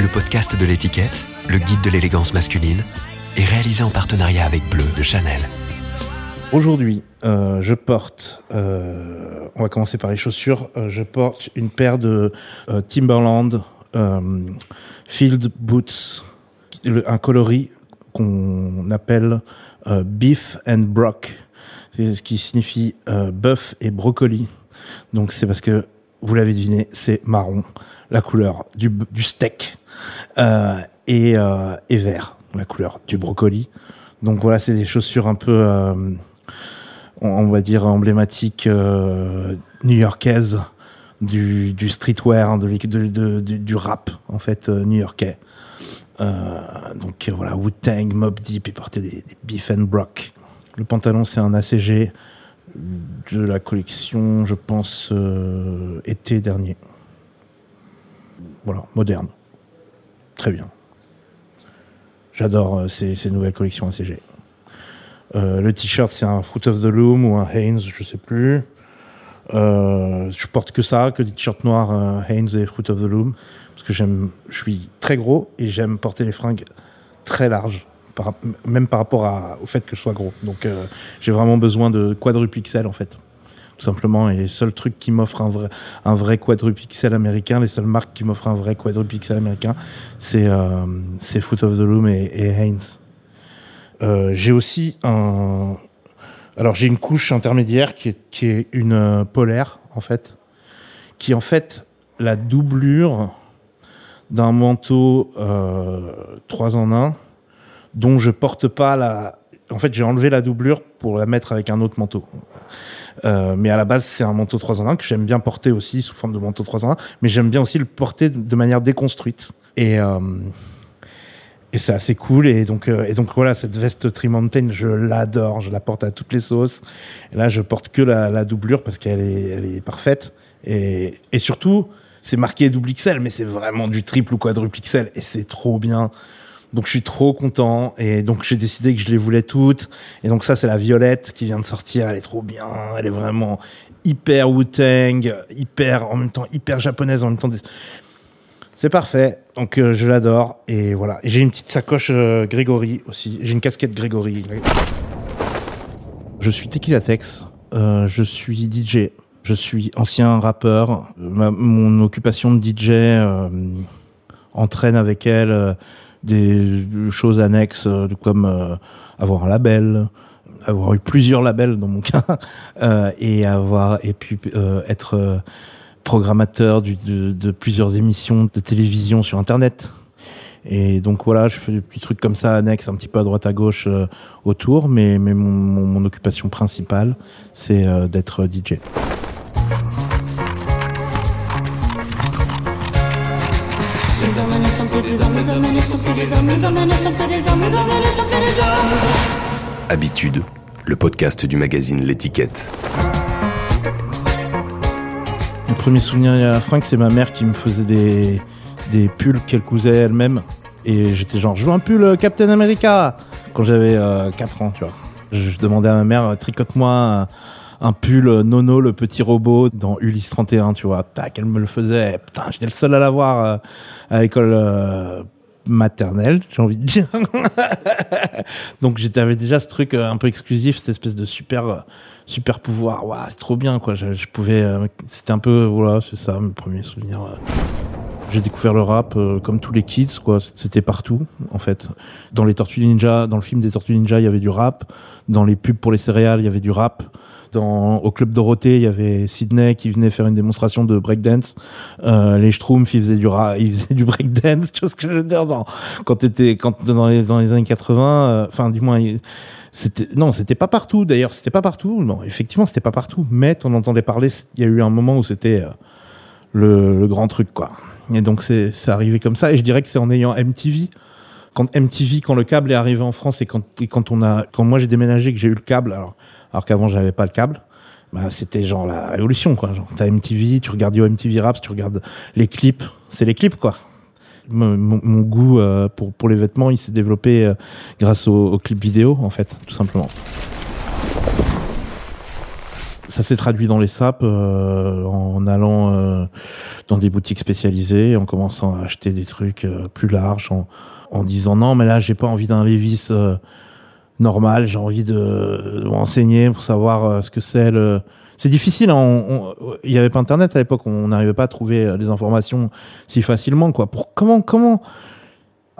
Le podcast de l'étiquette, le guide de l'élégance masculine, est réalisé en partenariat avec Bleu de Chanel. Aujourd'hui, euh, je porte, euh, on va commencer par les chaussures, euh, je porte une paire de euh, Timberland euh, Field Boots, le- un coloris qu'on appelle euh, Beef and Brock, ce qui signifie euh, bœuf et brocoli. Donc c'est parce que, vous l'avez deviné, c'est marron, la couleur du, steak, euh, et, euh, et vert, la couleur du brocoli. Donc voilà, c'est des chaussures un peu, euh, on, va dire, emblématiques euh, new-yorkaises du, du streetwear, l'é- de- du, rap, en fait, euh, new-yorkais. Euh, donc voilà, Wu-Tang, Mob Deep, et portait des, des Beef and Brock. Le pantalon, c'est un ACG de la collection, je pense, euh, été dernier. Voilà, moderne. Très bien. J'adore euh, ces, nouvelles collections ACG. Euh, le t-shirt, c'est un Fruit of the Loom ou un Hanes, je sais plus. Je porte que ça, que des t-shirts noirs Hanes et Fruit of the Loom, parce que j'aime, je suis très gros et j'aime porter les fringues très larges, même par rapport au fait que je sois gros. Donc euh, j'ai vraiment besoin de quadrupixel en fait, tout simplement. Et les seuls trucs qui m'offrent un vrai, un vrai quadrupixel américain, les seules marques qui m'offrent un vrai quadrupixel américain, c'est euh, c'est Fruit of the Loom et, et Hanes. Euh, j'ai aussi un. Alors j'ai une couche intermédiaire qui est, qui est une euh, polaire en fait, qui est en fait la doublure d'un manteau euh, 3 en 1 dont je porte pas la. En fait, j'ai enlevé la doublure pour la mettre avec un autre manteau. Euh, mais à la base, c'est un manteau 3 en 1 que j'aime bien porter aussi sous forme de manteau 3 en 1, mais j'aime bien aussi le porter de manière déconstruite. Et, euh, et c'est assez cool. Et donc, euh, et donc voilà, cette veste Trimontaine, je l'adore. Je la porte à toutes les sauces. Là, je porte que la, la doublure parce qu'elle est, elle est parfaite. Et, et surtout, c'est marqué double XL, mais c'est vraiment du triple ou quadruple XL. Et c'est trop bien. Donc je suis trop content et donc j'ai décidé que je les voulais toutes. Et donc ça c'est la violette qui vient de sortir. Elle est trop bien. Elle est vraiment hyper Wu-Tang hyper en même temps hyper japonaise en même temps c'est parfait. Donc euh, je l'adore. Et voilà. Et j'ai une petite sacoche euh, Grégory aussi. J'ai une casquette Grégory. Je suis Tequila Tex. Euh, je suis DJ je suis ancien rappeur. Ma- mon occupation de DJ entraîne avec elle des choses annexes euh, comme euh, avoir un label, avoir eu plusieurs labels dans mon cas, euh, et avoir et puis être programmateur de, plusieurs émissions de télévision sur Internet. Et donc voilà, je fais des petits trucs comme ça annexes, un petit peu à droite à gauche autour, mais, mais mon, occupation principale, c'est d'être DJ. Les hommes ne sont plus des hommes, les hommes ne sont plus des hommes, les hommes ne sont plus des hommes, les hommes ne sont plus des hommes. Habitude, le podcast du magazine L'étiquette. Mon premier souvenir à la fringue, c'est ma mère qui me faisait des, des pulls qu'elle cousait elle-même. Et j'étais genre, je veux un pull euh, Captain America quand j'avais euh, 4 ans, tu vois. Je, je demandais à ma mère, euh, tricote-moi un, un pull Nono, le petit robot, dans Ulysse 31, tu vois. Tac, elle me le faisait. Putain, j'étais le seul à l'avoir euh, à l'école euh, maternelle, j'ai envie de dire. Donc avec déjà ce truc euh, un peu exclusif, cette espèce de super super pouvoir. Waouh, c'est trop bien quoi. Je, je pouvais, c'était un peu voilà, c'est ça mes premiers souvenirs. J'ai découvert le rap euh, comme tous les kids quoi. C'était partout en fait. Dans les Tortues Ninja, dans le film des Tortues Ninja, il y avait du rap. Dans les pubs pour les céréales, il y avait du rap. Dans, au club Dorothée, il y avait Sydney qui venait faire une démonstration de breakdance. Euh, les Schtroumpfs, ils faisaient du rap, ils faisaient du breakdance. Tu vois ce que je veux dire? Quand t'étais, quand dans les dans les années 80, euh, enfin du moins, c'était non, c'était pas partout. D'ailleurs, c'était pas partout. Non, effectivement, c'était pas partout. Mais t'en entendais parler. Il y a eu un moment où c'était euh, le, le grand truc, quoi. Et donc c'est arrivé comme ça. Et je dirais que c'est en ayant MTV quand MTV, quand le câble est arrivé en France et quand, et quand on a, quand moi j'ai déménagé, que j'ai eu le câble, alors, alors qu'avant j'avais pas le câble, bah, c'était genre la révolution, quoi. Genre, t'as MTV, tu regardes Yo MTV Raps, tu regardes les clips, c'est les clips, quoi. Mon, mon- goût euh, pour, pour les vêtements, il s'est développé euh, grâce aux, aux clips vidéo, en fait, tout simplement. Ça s'est traduit dans les sapes euh, en allant euh, dans des boutiques spécialisées, en commençant à acheter des trucs euh, plus larges, en, en disant non mais là j'ai pas envie d'un Levis euh, normal, j'ai envie de, de pour savoir euh, ce que c'est le. C'est difficile, hein, il y avait pas internet à l'époque, on n'arrivait pas à trouver euh, les informations si facilement quoi. Pour comment comment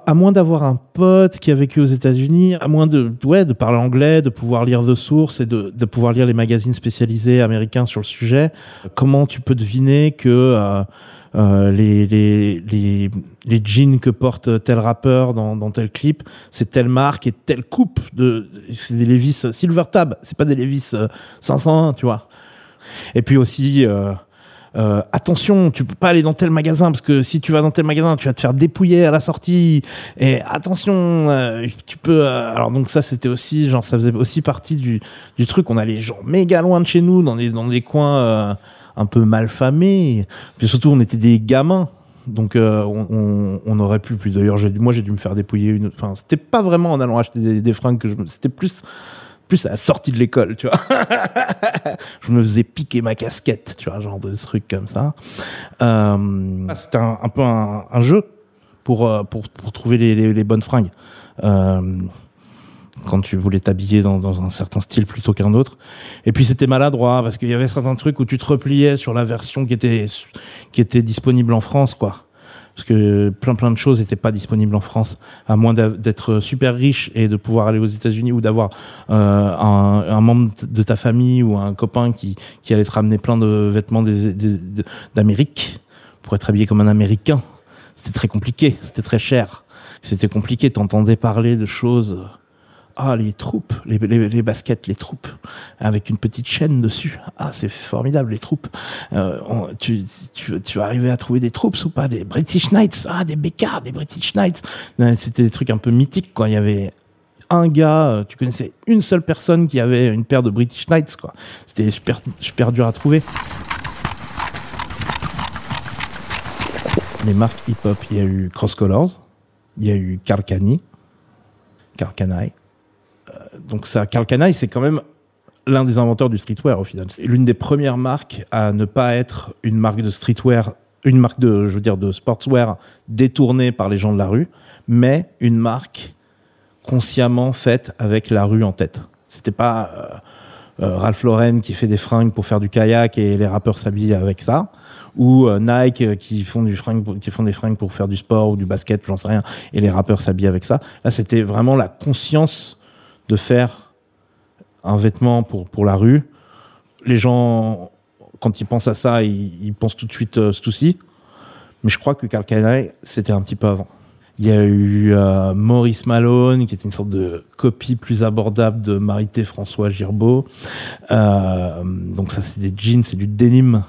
à moins d'avoir un pote qui a vécu aux États-Unis, à moins de, ouais, de parler anglais, de pouvoir lire de sources et de, de pouvoir lire les magazines spécialisés américains sur le sujet, comment tu peux deviner que euh, euh, les, les, les, les jeans que porte tel rappeur dans, dans tel clip, c'est telle marque et telle coupe de, c'est des Levis Silver Tab, c'est pas des Levis euh, 501, tu vois. Et puis aussi, euh, euh, attention, tu peux pas aller dans tel magasin parce que si tu vas dans tel magasin, tu vas te faire dépouiller à la sortie. Et attention, euh, tu peux. euh, alors donc ça, c'était aussi genre ça faisait aussi partie du du truc. On allait genre méga loin de chez nous, dans des dans des coins euh, un peu mal famés. Puis surtout, on était des gamins. Donc euh, on, on, on aurait pu, puis d'ailleurs moi j'ai dû me faire dépouiller une enfin c'était pas vraiment en allant acheter des, des fringues que je c'était plus plus à la sortie de l'école tu vois je me faisais piquer ma casquette, tu vois, genre de trucs comme ça. Euh, C'était un, peu un, jeu pour, euh, pour, pour trouver les bonnes fringues. Euh, quand tu voulais t'habiller dans, dans un certain style plutôt qu'un autre. Et puis c'était maladroit parce qu'il y avait certains trucs où tu te repliais sur la version qui était qui était disponible en France, quoi. Parce que plein plein de choses n'étaient pas disponibles en France, à moins d'être super riche et de pouvoir aller aux États-Unis ou d'avoir euh, un, membre de ta famille ou un copain qui qui allait te ramener plein de vêtements d'Amérique pour être habillé comme un Américain. C'était très compliqué, c'était très cher, c'était compliqué. T'entendais parler de choses. Ah, les troupes, les, baskets, les troupes, avec une petite chaîne dessus. Ah, c'est formidable, les troupes. Euh, tu, tu, tu vas à trouver des troupes ou pas? Des British Knights, ah, des Bécards, des British Knights. Euh, C'était des trucs un peu mythiques, quoi. Il y avait un gars, euh, tu connaissais une seule personne qui avait une paire de British Knights. C'était super, dur à trouver. Les marques hip-hop, il y a eu Cross Colors, il y a eu Carcani, Carcanaï. Donc ça, Carcanaï, c'est quand même l'un des inventeurs du streetwear au final. C'est l'une des premières marques à ne pas être une marque de streetwear, une marque de, je veux dire, de sportswear détournée par les gens de la rue, mais une marque consciemment faite avec la rue en tête. C'était pas euh, euh, Ralph Lauren qui fait des fringues pour faire du kayak et les rappeurs s'habillent avec ça, ou euh, Nike qui font du qui font des fringues pour faire du sport ou du basket, j'en sais rien, et les rappeurs s'habillent avec ça. Là, c'était vraiment la conscience de faire un vêtement pour pour la rue. Les gens, quand ils pensent à ça, ils, pensent tout de suite euh, Stussy. Mais je crois que Calcanaï, c'était un petit peu avant. Il y a eu euh, Maurice Malone, qui était une sorte de copie plus abordable de Marité François Girbeau. Euh, donc ça, c'est des jeans, c'est du denim.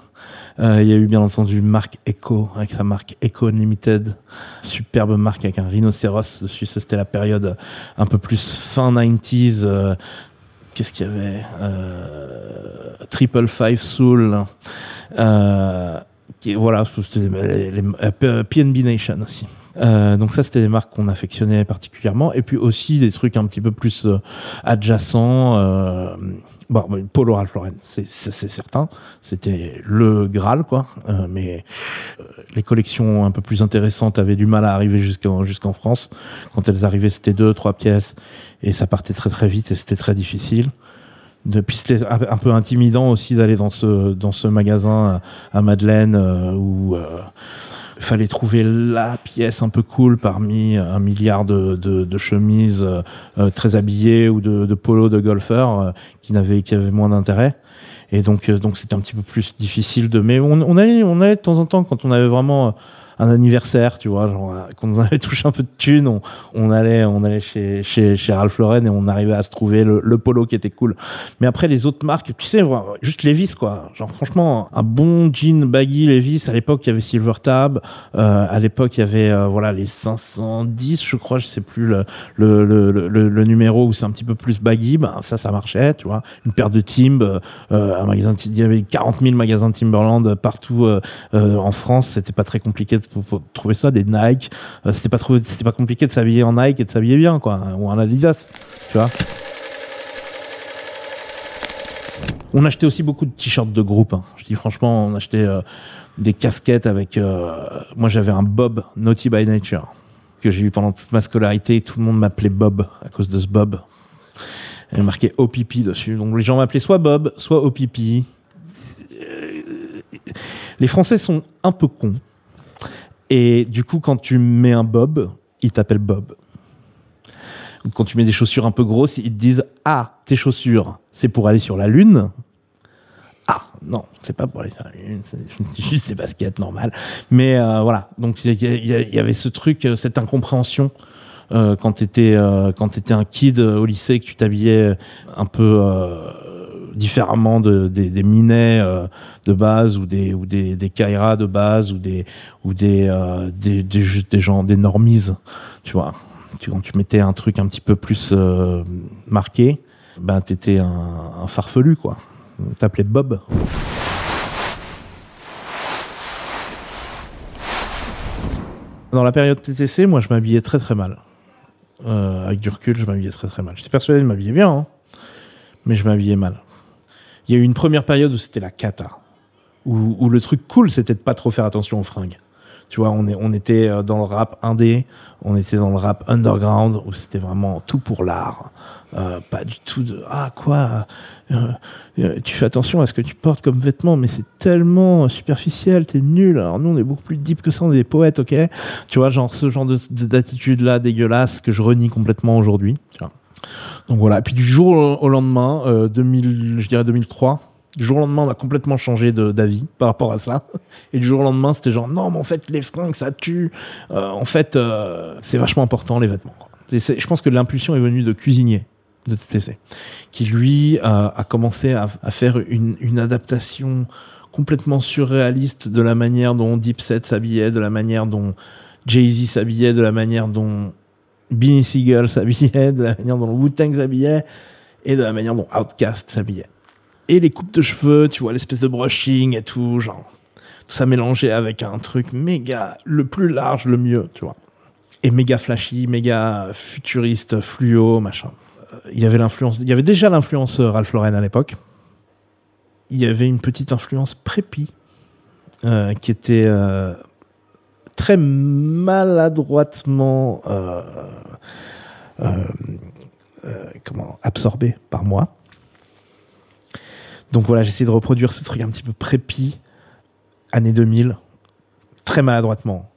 Euh, il y a eu bien entendu Marc Echo, avec sa marque Echo Unlimited. Superbe marque avec un rhinocéros dessus. Ça, c'était la période un peu plus fin 90s. euh, Qu'est-ce qu'il y avait euh, Triple Five Soul. Qui, voilà, c'était les, PNB Nation aussi. Donc ça, c'était des marques qu'on affectionnait particulièrement. Et puis aussi des trucs un petit peu plus adjacents. Bon, mais Polo Ralph Lauren, c'est certain. C'était le Graal, quoi. Euh, mais euh, les collections un peu plus intéressantes avaient du mal à arriver jusqu'en France. Quand elles arrivaient, c'était deux, trois pièces. Et ça partait très très vite et c'était très difficile. Depuis, c'était un peu intimidant aussi d'aller dans ce dans ce magasin à Madeleine euh, où fallait trouver la pièce un peu cool parmi un milliard de, de, de chemises euh, euh, très habillées ou de, de polos de golfeurs euh, qui n'avaient qui avaient moins d'intérêt. Et donc euh, donc c'était un petit peu plus difficile de. Mais on, on allait on allait de temps en temps quand on avait vraiment un anniversaire, tu vois, genre euh, quand on avait touché un peu de thunes, on, on allait on allait chez chez chez Ralph Lauren et on arrivait à se trouver le, le polo qui était cool. Mais après les autres marques, tu sais, juste Levi's quoi. Genre franchement, un bon jean baggy Levi's à l'époque il y avait Silver Tab, euh, à l'époque il y avait euh, voilà les 510, je crois, je sais plus le le le, le, le numéro où c'est un petit peu plus baggy, ben ça ça marchait, tu vois. Une paire de Timb, euh, un magasin, il y avait 40 000 magasins Timberland partout euh, euh, en France, c'était pas très compliqué pour- pour trouver ça, des Nike, euh, c'était pas compliqué de s'habiller en Nike et de s'habiller bien quoi, ou en Adidas, tu vois. On achetait aussi beaucoup de t-shirts de groupe. hein. Je dis franchement, on achetait euh, des casquettes avec. euh, moi, j'avais un Bob Naughty by Nature que j'ai eu pendant toute ma scolarité. Tout le monde m'appelait Bob à cause de ce Bob. Il marquait OPP dessus. Donc les gens m'appelaient soit Bob, soit OPP. Euh, Les Français sont un peu cons. Et du coup, quand tu mets un Bob, ils t'appellent Bob. Quand tu mets des chaussures un peu grosses, ils te disent Ah, tes chaussures, c'est pour aller sur la Lune. Ah, non, c'est pas pour aller sur la Lune, c'est juste des baskets normales. Mais euh, voilà, donc il y, avait ce truc, euh, cette incompréhension euh, quand t'étais euh, quand un kid au lycée que tu t'habillais un peu différemment de, des, minets euh, de base ou des ou des des Kaira de base ou des euh, gens des normies tu vois. Quand tu mettais un truc un petit peu plus euh, marqué ben t'étais un, farfelu quoi. On t'appelait Bob. Dans la période TTC moi je m'habillais très très mal. Avec du recul je m'habillais très très mal. J'étais persuadé de m'habiller bien hein, mais je m'habillais mal il y a eu une première période où c'était la cata où, où le truc cool c'était de pas trop faire attention aux fringues. Tu vois on est on était euh, dans le rap indé on était dans le rap underground où c'était vraiment tout pour l'art. Euh, pas du tout de ah quoi euh, euh, tu fais attention à ce que tu portes comme vêtements mais c'est tellement superficiel t'es nul. Alors nous on est beaucoup plus deep que ça on est des poètes ok? Tu vois genre ce genre de de- d'attitude là dégueulasse que je renie complètement aujourd'hui tu vois donc voilà. Et puis du jour au lendemain, euh, 2000, je dirais 2003, du jour au lendemain, on a complètement changé d'avis par rapport à ça. Et du jour au lendemain, c'était genre non, mais en fait, les fringues, ça tue. Euh, en fait, euh, c'est vachement important les vêtements. je pense que l'impulsion est venue de cuisinier de TTC, qui lui euh, a commencé à, à faire une, une adaptation complètement surréaliste de la manière dont Dipset s'habillait, de la manière dont Jay-Z s'habillait, de la manière dont Beanie Siegel s'habillait, de la manière dont Wu-Tang s'habillait, et de la manière dont Outkast s'habillait. Et les coupes de cheveux, tu vois, l'espèce de brushing et tout, genre, tout ça mélangé avec un truc méga, le plus large, le mieux, tu vois. Et méga flashy, méga futuriste, fluo, machin. Euh, Il y avait l'influence, il y avait déjà l'influence Ralph Lauren à l'époque. Il y avait une petite influence prépi, euh, qui était euh, très maladroitement euh, euh, euh, comment absorbé par moi. Donc voilà, j'essaie de reproduire ce truc un petit peu prépi, année 2000, très maladroitement.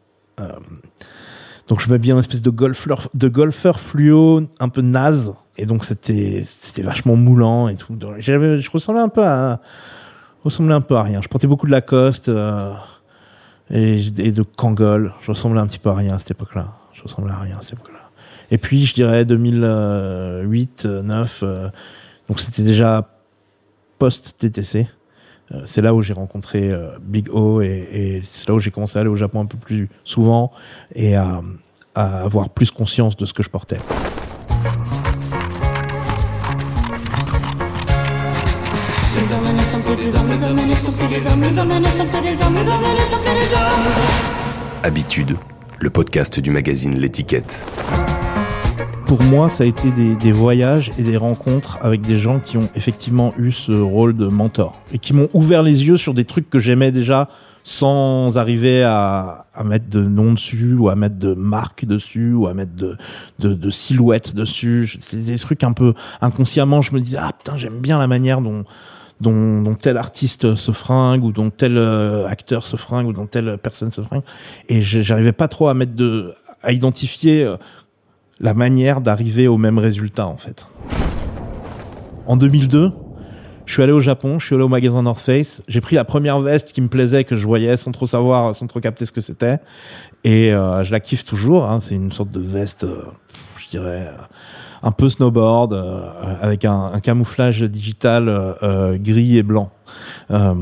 Donc je m'habillais en espèce de golfeur, de golfeur fluo, un peu naze, et donc c'était c'était vachement moulant et tout. Je ressemblais un peu à un peu à rien. Je portais beaucoup de Lacoste et, de Kangol. Je ressemblais un petit peu à rien à cette époque-là. Je ressemblais à rien à cette époque-là. Et puis je dirais 2008, 9, euh, donc c'était déjà post TTC. Euh, c'est là où j'ai rencontré euh, Big O et, c'est là où j'ai commencé à aller au Japon un peu plus souvent et à, avoir plus conscience de ce que je portais. Ne sont plus des hommes, les hommes ne sont plus des hommes, les hommes ne sont plus des hommes, les hommes ne sont plus des hommes. Habitude, le podcast du magazine L'étiquette. Pour moi, ça a été des, des voyages et des rencontres avec des gens qui ont effectivement eu ce rôle de mentor et qui m'ont ouvert les yeux sur des trucs que j'aimais déjà sans arriver à, à mettre de nom dessus ou à mettre de marque dessus ou à mettre de, de, de silhouette dessus. C'était des trucs un peu inconsciemment. Je me disais ah putain j'aime bien la manière dont dont, tel artiste se fringue ou dont tel euh, acteur se fringue ou dont telle personne se fringue et j'arrivais pas trop à mettre de à identifier euh, la manière d'arriver au même résultat en fait. En 2002, je suis allé au Japon, je suis allé au magasin North Face, j'ai pris la première veste qui me plaisait, que je voyais sans trop savoir, sans trop capter ce que c'était, et euh, je la kiffe toujours. Hein, c'est une sorte de veste, je dirais, un peu snowboard, euh, avec un, un camouflage digital euh, euh, gris et blanc, euh,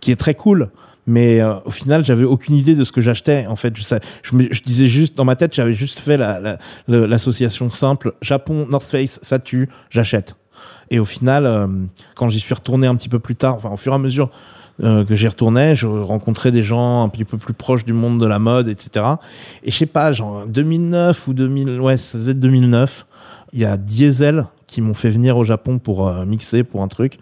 qui est très cool. Mais euh, au final, j'avais aucune idée de ce que j'achetais. En fait, je, sais- je, me- je disais juste dans ma tête, j'avais juste fait la- la- l'association simple Japon North Face, ça tue, j'achète. Et au final, quand j'y suis retourné un petit peu plus tard, enfin au fur et à mesure euh, que j'y retournais, je rencontrais des gens un petit peu plus proches du monde de la mode, etc. Et je sais pas, genre 2009 ou 2000, ouais, ça devait être 2009. Il y a Diesel qui m'ont fait venir au Japon pour euh, mixer pour un truc.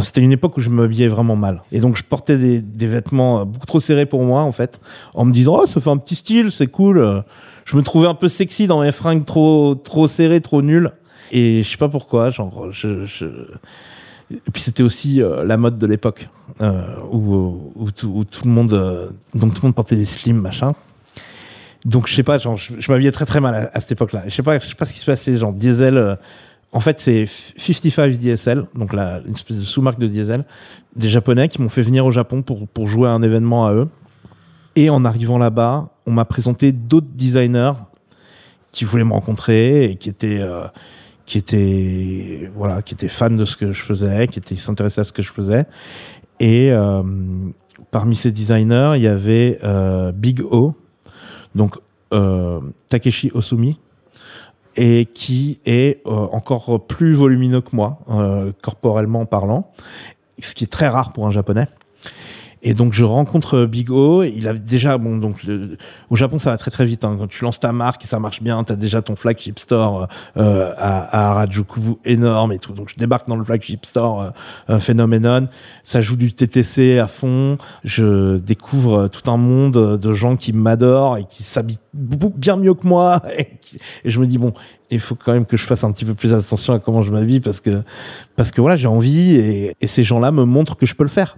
C'était une époque où je m'habillais vraiment mal. Et donc, je portais des, des vêtements euh, beaucoup trop serrés pour moi, en fait, en me disant, oh, ça fait un petit style, c'est cool. Euh, Je me trouvais un peu sexy dans mes fringues trop, trop serrées, trop nulles. Et je sais pas pourquoi, genre, je, je... Et puis c'était aussi la mode de l'époque où, où, tout, le monde, donc tout le monde portait des slims machin. Donc je sais pas, genre, je, m'habillais très très mal à, à cette époque-là. Je sais pas, je sais pas ce qui se passait, genre diesel. euh, en fait, c'est 55 DSL, donc la, une espèce de sous-marque de diesel, des Japonais qui m'ont fait venir au Japon pour, pour jouer à un événement à eux. Et en arrivant là-bas, on m'a présenté d'autres designers qui voulaient me rencontrer et qui étaient, euh, qui étaient, voilà, qui étaient fans de ce que je faisais, qui étaient s'intéressaient à ce que je faisais. Et euh, parmi ces designers, il y avait euh, Big O, donc euh, Takeshi Osumi, et qui est euh, encore plus volumineux que moi, euh, corporellement parlant, ce qui est très rare pour un japonais. Et donc je rencontre Big O, il a déjà bon donc au Japon ça va très très vite hein. quand tu lances ta marque et ça marche bien, tu as déjà ton flagship store euh, à, à Harajuku énorme et tout. Donc je débarque dans le flagship store euh, euh, Phenomenon, ça joue du TTC à fond, je découvre euh, tout un monde de gens qui m'adorent et qui beaucoup bien mieux que moi et, et je me dis bon, il faut quand même que je fasse un petit peu plus attention à comment je m'habille parce que parce que voilà, j'ai envie et, et ces gens-là me montrent que je peux le faire.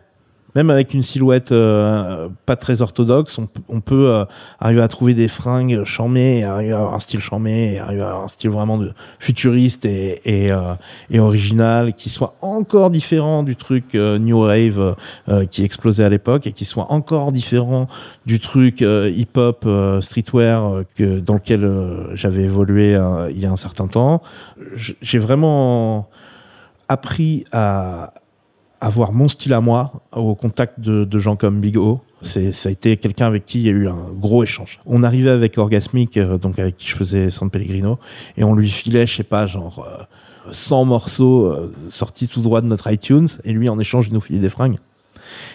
Même avec une silhouette euh, pas très orthodoxe, on, on peut euh, arriver à trouver des fringues chamées, arriver à avoir un style chamé, arriver à avoir un style vraiment de futuriste et, et, euh, et original, qui soit encore différent du truc euh, New Wave euh, qui explosait à l'époque, et qui soit encore différent du truc euh, hip-hop, streetwear que, dans lequel j'avais évolué il y a un certain temps. J'ai vraiment appris à avoir mon style à moi au contact de, gens comme Big O. Ça a été quelqu'un avec qui il y a eu un gros échange. On arrivait avec Orgasmic, euh, donc avec qui je faisais San Pellegrino, et on lui filait, je sais pas, genre euh, 100 morceaux euh, sortis tout droit de notre iTunes, et lui en échange il nous filait des fringues.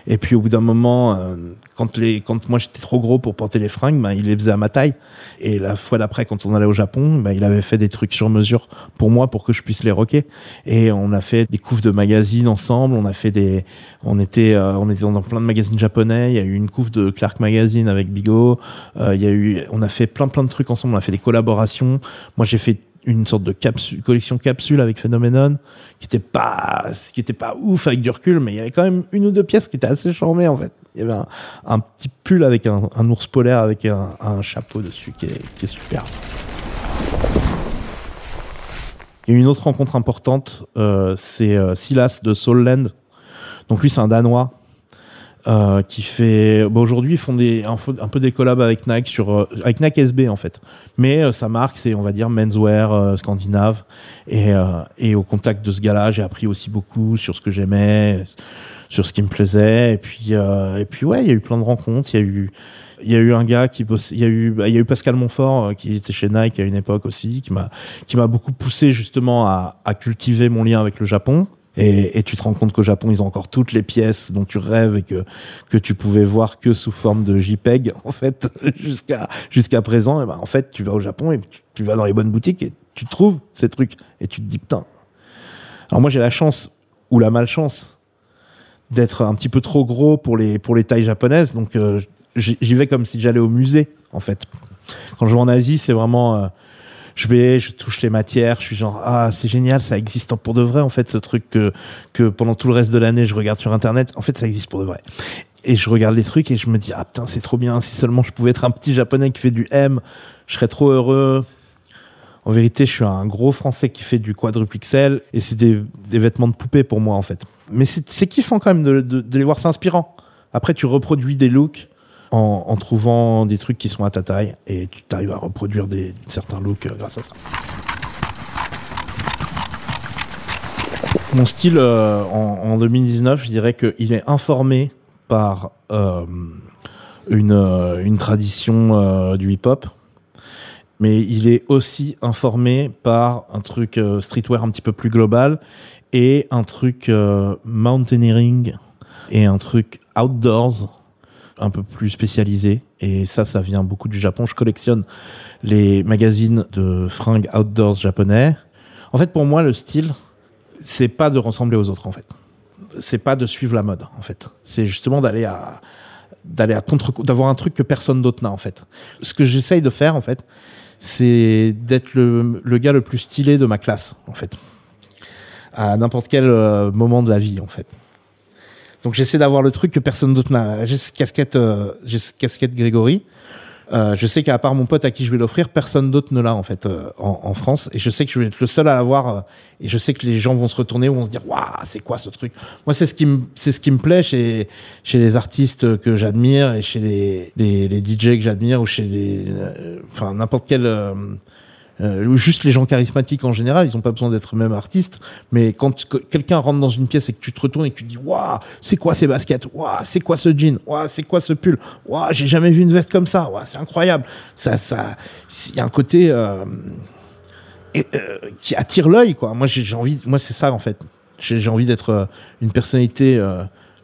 Et puis au bout d'un moment, euh, quand les, quand moi j'étais trop gros pour porter les fringues, ben, il les faisait à ma taille. Et la fois d'après, quand on allait au Japon, ben, il avait fait des trucs sur mesure pour moi pour que je puisse les rocker. Et on a fait des couves de magazines ensemble. On a fait des, on était, euh, on était dans plein de magazines japonais. Il y a eu une couve de Clark Magazine avec Bigo. Euh, il y a eu, on a fait plein plein de trucs ensemble. On a fait des collaborations. Moi j'ai fait une sorte de capsule, collection capsule avec Phenomenon qui était pas, qui était pas ouf avec du recul, mais il y avait quand même une ou deux pièces qui étaient assez charmées en fait. Il y avait un, petit pull avec un, ours polaire avec un, un chapeau dessus qui est, qui est super. Il y a une autre rencontre importante, euh, c'est euh, Silas de Soulland. Donc lui, c'est un Danois euh, qui fait. Bah, Aujourd'hui, ils font des un, peu- des collabs avec Nike sur euh, avec Nike SB en fait. Mais euh, sa marque, c'est on va dire menswear euh, scandinave. Et euh, et au contact de ce gars-là, j'ai appris aussi beaucoup sur ce que j'aimais, sur ce qui me plaisait. Et puis et puis ouais, il y a eu plein de rencontres. Il y a eu il y a eu un gars qui il y a eu, bah, il y a eu Pascal Montfort qui était chez Nike à une époque aussi, qui m'a, qui m'a beaucoup poussé justement à, à cultiver mon lien avec le Japon. Et, et tu te rends compte qu'au Japon, ils ont encore toutes les pièces dont tu rêves et que, que tu pouvais voir que sous forme de JPEG, en fait, jusqu'à, jusqu'à présent. Et ben, en fait, tu vas au Japon et tu, vas dans les bonnes boutiques et tu trouves ces trucs et tu te dis, putain. Alors moi, j'ai la chance ou la malchance d'être un petit peu trop gros pour les, pour les tailles japonaises. Donc, euh, j'y vais comme si j'allais au musée, en fait. Quand je vais en Asie, c'est vraiment, euh, je vais, je touche les matières, je suis genre, ah, c'est génial, ça existe pour de vrai, en fait, ce truc que, que pendant tout le reste de l'année, je regarde sur Internet. En fait, ça existe pour de vrai. Et je regarde les trucs et je me dis, ah, putain, c'est trop bien. Si seulement je pouvais être un petit japonais qui fait du M, je serais trop heureux. En vérité, je suis un gros français qui fait du quadruple XL et c'est des, vêtements de poupée pour moi, en fait. Mais c'est kiffant quand même de, de, de les voir, c'est inspirant. Après, tu reproduis des looks en, trouvant des trucs qui sont à ta taille et tu t'arrives à reproduire des, certains looks euh, grâce à ça. Mon style euh, en, en 2019, je dirais qu'il est informé par euh, une, tradition du hip-hop, mais il est aussi informé par un truc streetwear un petit peu plus global et un truc mountaineering et un truc outdoors un peu plus spécialisé. Et ça, ça vient beaucoup du Japon. Je collectionne les magazines de fringues outdoors japonais. En fait, pour moi, le style, c'est pas de ressembler aux autres, en fait. c'est pas de suivre la mode, en fait. C'est justement d'aller à d'aller à contre d'avoir un truc que personne d'autre n'a en fait. Ce que j'essaye de faire en fait, c'est d'être le, le gars le plus stylé de ma classe en fait. À n'importe quel euh, moment de la vie en fait. Donc j'essaie d'avoir le truc que personne d'autre n'a. J'ai cette casquette, euh, j'ai cette casquette Grégory. Euh, je sais qu'à part mon pote à qui je vais l'offrir, personne d'autre ne l'a en fait euh, en, en France. Et je sais que je vais être le seul à l'avoir. euh, et je sais que les gens vont se retourner ou vont se dire waouh, c'est quoi ce truc? Moi, c'est ce qui me c'est ce qui me plaît chez chez les artistes que j'admire et chez les les, les DJ que j'admire ou chez les euh, enfin n'importe quel euh, juste les gens charismatiques en général, ils ont pas besoin d'être même artistes, mais quand que- quelqu'un rentre dans une pièce et que tu te retournes et que tu te dis waouh, c'est quoi ces baskets? Waouh, c'est quoi ce jean? Waouh, c'est quoi ce pull? Waouh, j'ai jamais vu une veste comme ça. Waouh, c'est incroyable. Ça ça il y a un côté euh, euh, qui attire l'œil quoi. Moi j'ai envie moi c'est ça en fait. J'ai envie d'être une personnalité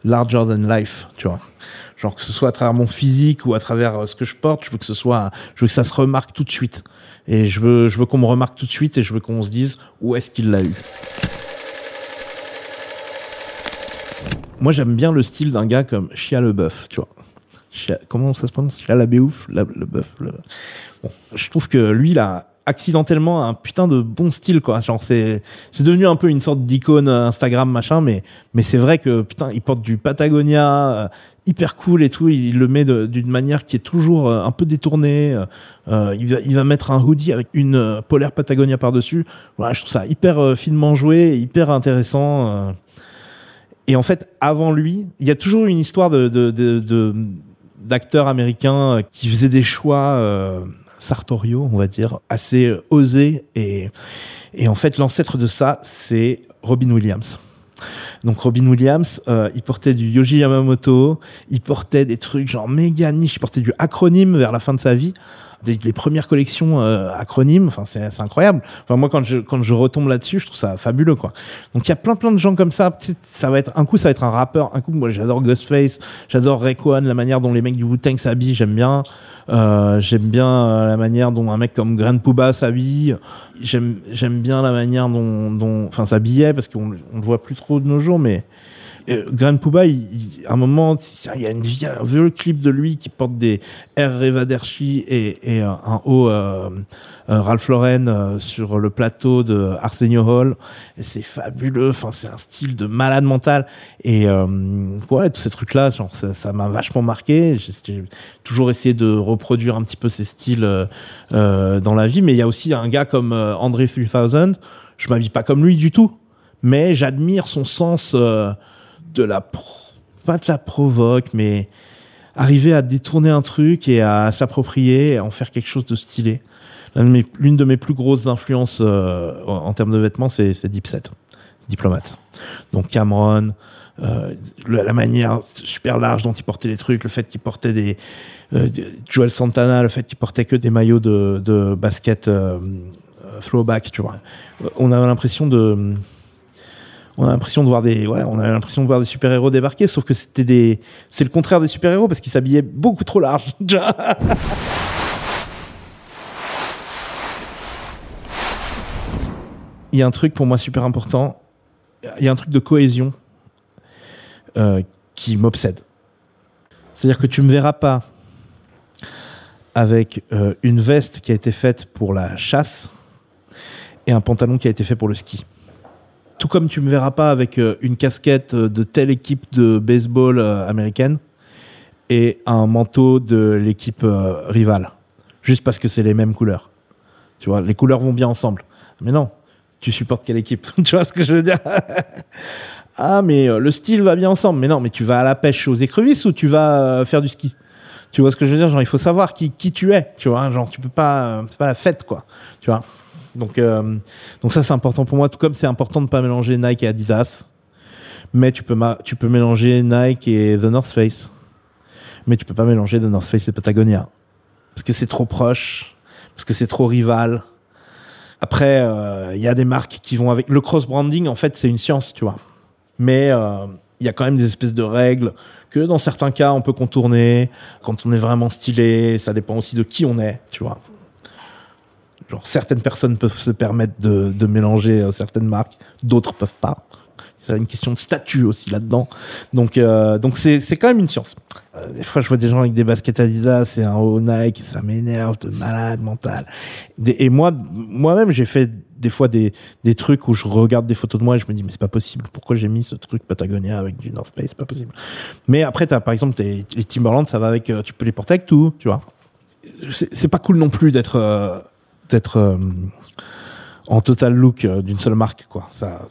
larger than life, tu vois. Genre que ce soit à travers mon physique ou à travers ce que je porte, je veux que ce soit je veux que ça se remarque tout de suite. Et je veux, je veux qu'on me remarque tout de suite et je veux qu'on se dise où est-ce qu'il l'a eu. Moi, j'aime bien le style d'un gars comme Chia Leboeuf, tu vois. Chia- comment ça se prononce? Chia Labéouf la, Le Boeuf. Le... Bon, je trouve que lui, a accidentellement un putain de bon style, quoi. Genre, c'est, c'est devenu un peu une sorte d'icône euh, Instagram, machin, mais, mais c'est vrai que, putain, il porte du Patagonia, euh, hyper cool et tout. Il, le met d'une manière qui est toujours euh, un peu détournée. il, va, il va mettre un hoodie avec une polaire Patagonia par-dessus. Voilà, je trouve ça hyper finement joué, hyper intéressant. Et en fait, avant lui, il y a toujours une histoire de, d'acteurs américains qui faisaient des choix sartoriaux, on va dire, assez euh, osés. Et, et en fait, l'ancêtre de ça, c'est Robin Williams. Donc Robin Williams, euh, il portait du Yoji Yamamoto, il portait des trucs genre méga niche, il portait du acronyme vers la fin de sa vie, des, les premières collections euh, acronymes, enfin c'est incroyable. Enfin moi quand je quand je retombe là-dessus, je trouve ça fabuleux quoi. Donc il y a plein plein de gens comme ça, ça va être un coup ça va être un rappeur, un coup moi j'adore Ghostface, j'adore Rayquan, la manière dont les mecs du Wu-Tang s'habillent, j'aime bien. Euh, j'aime bien euh, la manière dont un mec comme Grand Pouba s'habille. J'aime j'aime bien la manière dont dont enfin s'habillait parce qu'on on le voit plus trop de nos jours mais euh, Grand Pouba, il, un moment, il y a une un vieux clip de lui qui porte des R. Revaderchi et, et un haut euh, euh, Ralph Lauren euh, sur le plateau de Arsenio Hall. C'est fabuleux. Enfin, c'est un style de malade mental. Et ouais, tous ces trucs-là, genre, ça m'a vachement marqué. J'ai toujours essayé de reproduire un petit peu ces styles dans la vie. Mais il y a aussi un gars comme André 3000. Je m'habille pas comme lui du tout, mais j'admire son sens. De la pro- pas de la provoque mais arriver à détourner un truc et à se l'approprier et en faire quelque chose de stylé. L'une de mes plus grosses influences euh, en, termes de vêtements c'est Dipset diplomate donc Cameron euh, la manière super large dont il portait les trucs le fait qu'il portait des euh, Joel Santana le fait qu'il portait que des maillots de, de basket throwback tu vois. On a l'impression de on a l'impression de voir des ouais on a l'impression de voir des super héros débarquer sauf que c'était des c'est le contraire des super héros parce qu'ils s'habillaient beaucoup trop large il y a un truc pour moi super important. Il y a un truc de cohésion euh, qui m'obsède. C'est à dire que tu me verras pas avec euh, une veste qui a été faite pour la chasse et un pantalon qui a été fait pour le ski tout comme tu me verras pas avec euh, une casquette euh, de telle équipe de baseball euh, américaine et un manteau de l'équipe rivale, juste parce que c'est les mêmes couleurs. Tu vois, les couleurs vont bien ensemble. Mais non, tu supportes quelle équipe? Tu vois ce que je veux dire? Ah, mais le style va bien ensemble. Mais non, mais tu vas à la pêche aux écrevisses ou tu vas faire du ski? Tu vois ce que je veux dire? Genre, il faut savoir qui, tu es. Tu vois, genre, tu peux pas, c'est pas la fête, quoi. Tu vois? Donc, euh, donc ça c'est important pour moi, tout comme c'est important de pas mélanger Nike et Adidas. Mais tu peux, tu peux mélanger Nike et The North Face. Mais tu peux pas mélanger The North Face et Patagonia. Parce que c'est trop proche, parce que c'est trop rival. Après, euh, il y a des marques qui vont avec... Le cross-branding, en fait, c'est une science, tu vois. Mais euh, il y a quand même des espèces de règles que dans certains cas, on peut contourner. Quand on est vraiment stylé, ça dépend aussi de qui on est, tu vois. Genre, certaines personnes peuvent se permettre de, de mélanger euh, certaines marques, d'autres peuvent pas. C'est une question de statut aussi là-dedans. Donc, euh, donc c'est c'est quand même une science. Euh, des fois, je vois des gens avec des baskets Adidas et un haut Nike, ça m'énerve de malade mental. Et moi, moi-même, j'ai fait des fois des, des trucs où je regarde des photos de moi et je me dis mais c'est pas possible. Pourquoi j'ai mis ce truc Patagonia avec du North Face? C'est pas possible. Mais après, t'as par exemple les Timberland, ça va avec. euh, Tu peux les porter avec tout, tu vois. C'est c'est pas cool non plus d'être euh, d'être euh, en total look euh, d'une seule marque, quoi. Ça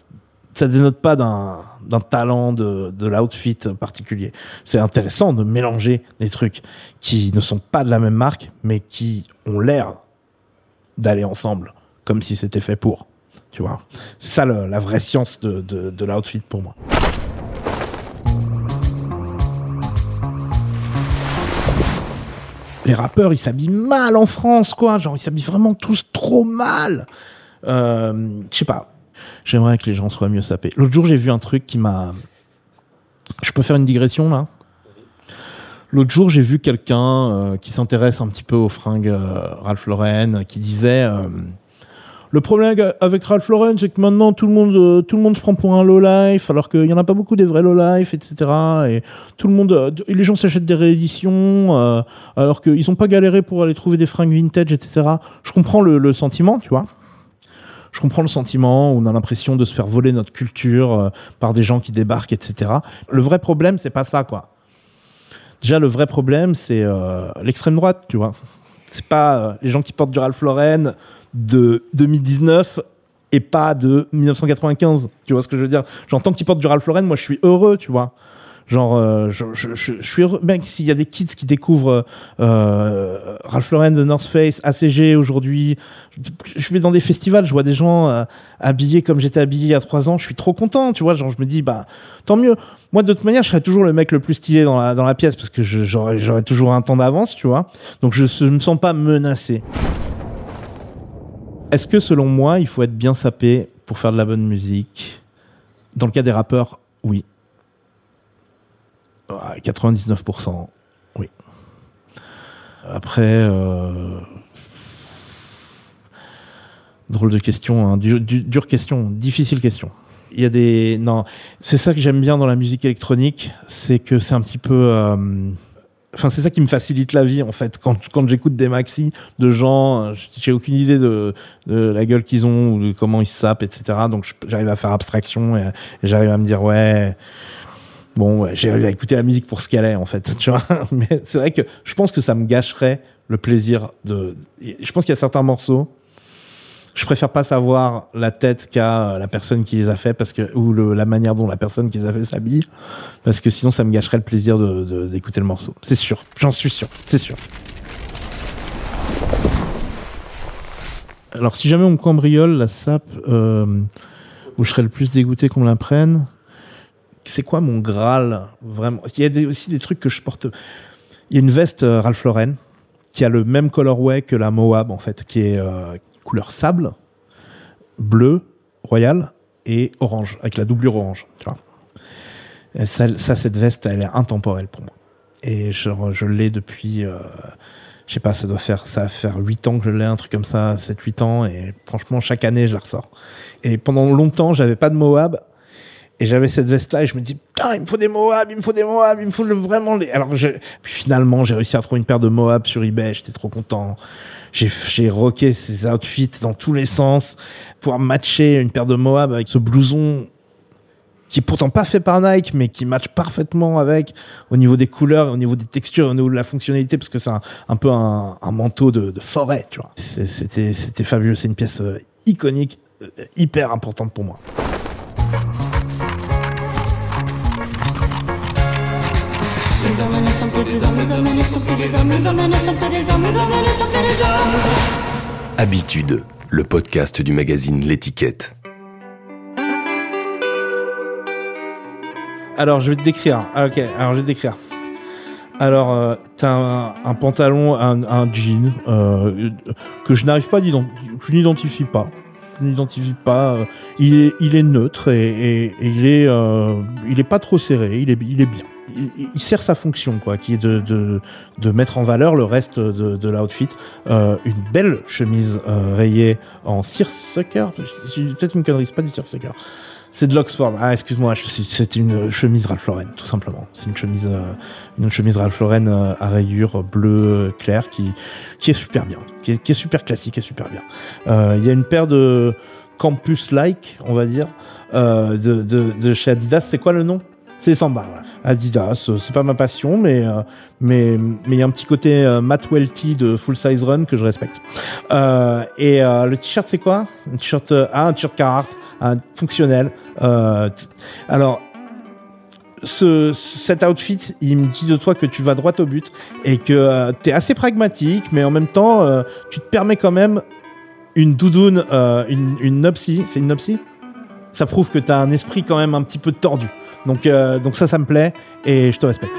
ça dénote pas d'un talent de, de l'outfit particulier. C'est intéressant de mélanger des trucs qui ne sont pas de la même marque, mais qui ont l'air d'aller ensemble, comme si c'était fait pour. Tu vois, c'est ça la vraie science de, de l'outfit pour moi. Les rappeurs, ils s'habillent mal en France, quoi. Genre, ils s'habillent vraiment tous trop mal. Euh, je sais pas. J'aimerais que les gens soient mieux sapés. L'autre jour, j'ai vu un truc qui m'a. Je peux faire une digression là? L'autre jour, j'ai vu quelqu'un euh, qui s'intéresse un petit peu aux fringues euh, Ralph Lauren, qui disait le problème avec- Ralph Lauren, c'est que maintenant tout le monde, euh, tout le monde se prend pour un low life, alors qu'il y en a pas beaucoup des vrais low life, etc. Et tout le monde, euh, les gens s'achètent des rééditions, euh, alors qu'ils ont pas galéré pour aller trouver des fringues vintage, etc. Je comprends le, sentiment, tu vois. Je comprends le sentiment, on a l'impression de se faire voler notre culture par des gens qui débarquent, etc. Le vrai problème, c'est pas ça, quoi. Déjà, le vrai problème, c'est l'extrême droite, tu vois. C'est pas les gens qui portent du Ralph Lauren de 2019 et pas de 1995. Tu vois ce que je veux dire? J'entends qu'ils portent du Ralph Lauren, moi je suis heureux, tu vois. Genre, euh, je, suis heureux. Mec, s'il y a des kids qui découvrent euh, Ralph Lauren de North Face, ACG aujourd'hui, je, vais dans des festivals, je vois des gens euh, habillés comme j'étais habillé il y a trois ans, je suis trop content, tu vois. Genre, je me dis, bah, tant mieux. Moi, de toute manière, je serais toujours le mec le plus stylé dans la, dans la pièce parce que j'aurais toujours un temps d'avance, tu vois. Donc, je ne me sens pas menacé. Est-ce que, selon moi, il faut être bien sapé pour faire de la bonne musique? Dans le cas des rappeurs, oui. Ouais, 99%, oui. Après, euh... drôle de question, hein. Du- du- dure question, difficile question. Il y a des non, c'est ça que j'aime bien dans la musique électronique, c'est que c'est un petit peu, euh, enfin c'est ça qui me facilite la vie en fait. Quand quand j'écoute des maxi de gens, euh, j'ai aucune idée de, la gueule qu'ils ont ou de comment ils sapent, etc. Donc j'arrive à faire abstraction et, j'arrive à me dire ouais. Bon, ouais, j'ai arrivé à écouter la musique pour ce qu'elle est, en fait, tu vois. Mais c'est vrai que je pense que ça me gâcherait le plaisir de. Je pense qu'il y a certains morceaux. Je préfère pas savoir la tête qu'a la personne qui les a fait parce que ou la manière dont la personne qui les a fait s'habille parce que sinon ça me gâcherait le plaisir de d'écouter le morceau. C'est sûr, j'en suis sûr, c'est sûr. Alors si jamais on cambriole la sape euh, où je serais le plus dégoûté qu'on la prenne, c'est quoi mon Graal vraiment? Il y a aussi des trucs que je porte. Il y a une veste euh, Ralph Lauren qui a le même colorway que la Moab en fait, qui est euh, couleur sable, bleu, royal et orange avec la doublure orange. Ça, cette veste, elle est intemporelle pour moi. Et je, je l'ai depuis, euh, je sais pas, ça doit faire, ça faire 8 ans que je l'ai, un truc comme ça, 7-8 ans. Et franchement, chaque année, je la ressors. Et pendant longtemps, j'avais pas de Moab. Et j'avais cette veste-là et je me dis, putain, il me faut des Moab, il me faut des Moab, il me faut vraiment les... Alors, je... puis finalement, j'ai réussi à trouver une paire de Moab sur eBay, j'étais trop content. J'ai, j'ai rocké ces outfits dans tous les sens. Pouvoir matcher une paire de Moab avec ce blouson qui est pourtant pas fait par Nike, mais qui match parfaitement avec au niveau des couleurs, au niveau des textures, au niveau de la fonctionnalité, parce que c'est un, peu un, un manteau de, de forêt, tu vois. C'était fabuleux. C'est une pièce euh, iconique, euh, hyper importante pour moi. Les hommes ne sont plus des hommes, les hommes ne sont plus des hommes, les hommes ne sont plus des hommes, les hommes ne sont plus des hommes. Habitude, le podcast du magazine L'étiquette. Alors, je vais te décrire. Ah, ok, alors je vais te décrire. Alors, euh, t'as un, un pantalon, un, un jean euh, que je n'arrive pas à identifier, je n'identifie pas. Je n'identifie pas. euh, il est, il est neutre et, et, et il est, euh, il est pas trop serré. Il est, il est bien. Il, sert sa fonction, quoi, qui est de, de, de mettre en valeur le reste de, de l'outfit. Euh, une belle chemise euh, rayée en seersucker. J'ai peut-être une connerie, c'est pas du seersucker. C'est de l'Oxford. Ah, excuse-moi, c'est une chemise Ralph Lauren, tout simplement. C'est une chemise, euh, une chemise Ralph Lauren euh, à rayures bleu clair qui, qui est super bien, qui est, qui est super classique et super bien. Euh, Il y a une paire de campus-like, on va dire, euh, de, de, de chez Adidas. C'est quoi le nom? C'est Samba. Voilà. Adidas, euh, c'est pas ma passion, mais euh, mais mais il y a un petit côté euh, Matt Welty de Full Size Run que je respecte. Euh, et euh, le t-shirt, c'est quoi? Un t-shirt, ah, un t-shirt Carhartt, un fonctionnel. Euh, alors, ce, cet outfit, il me dit de toi que tu vas droit au but et que euh, t'es assez pragmatique, mais en même temps, tu te permets quand même une doudoune, une, une. C'est une nopsie Ça prouve que t'as un esprit quand même un petit peu tordu. Donc, euh, donc ça, ça me plaît et je te respecte.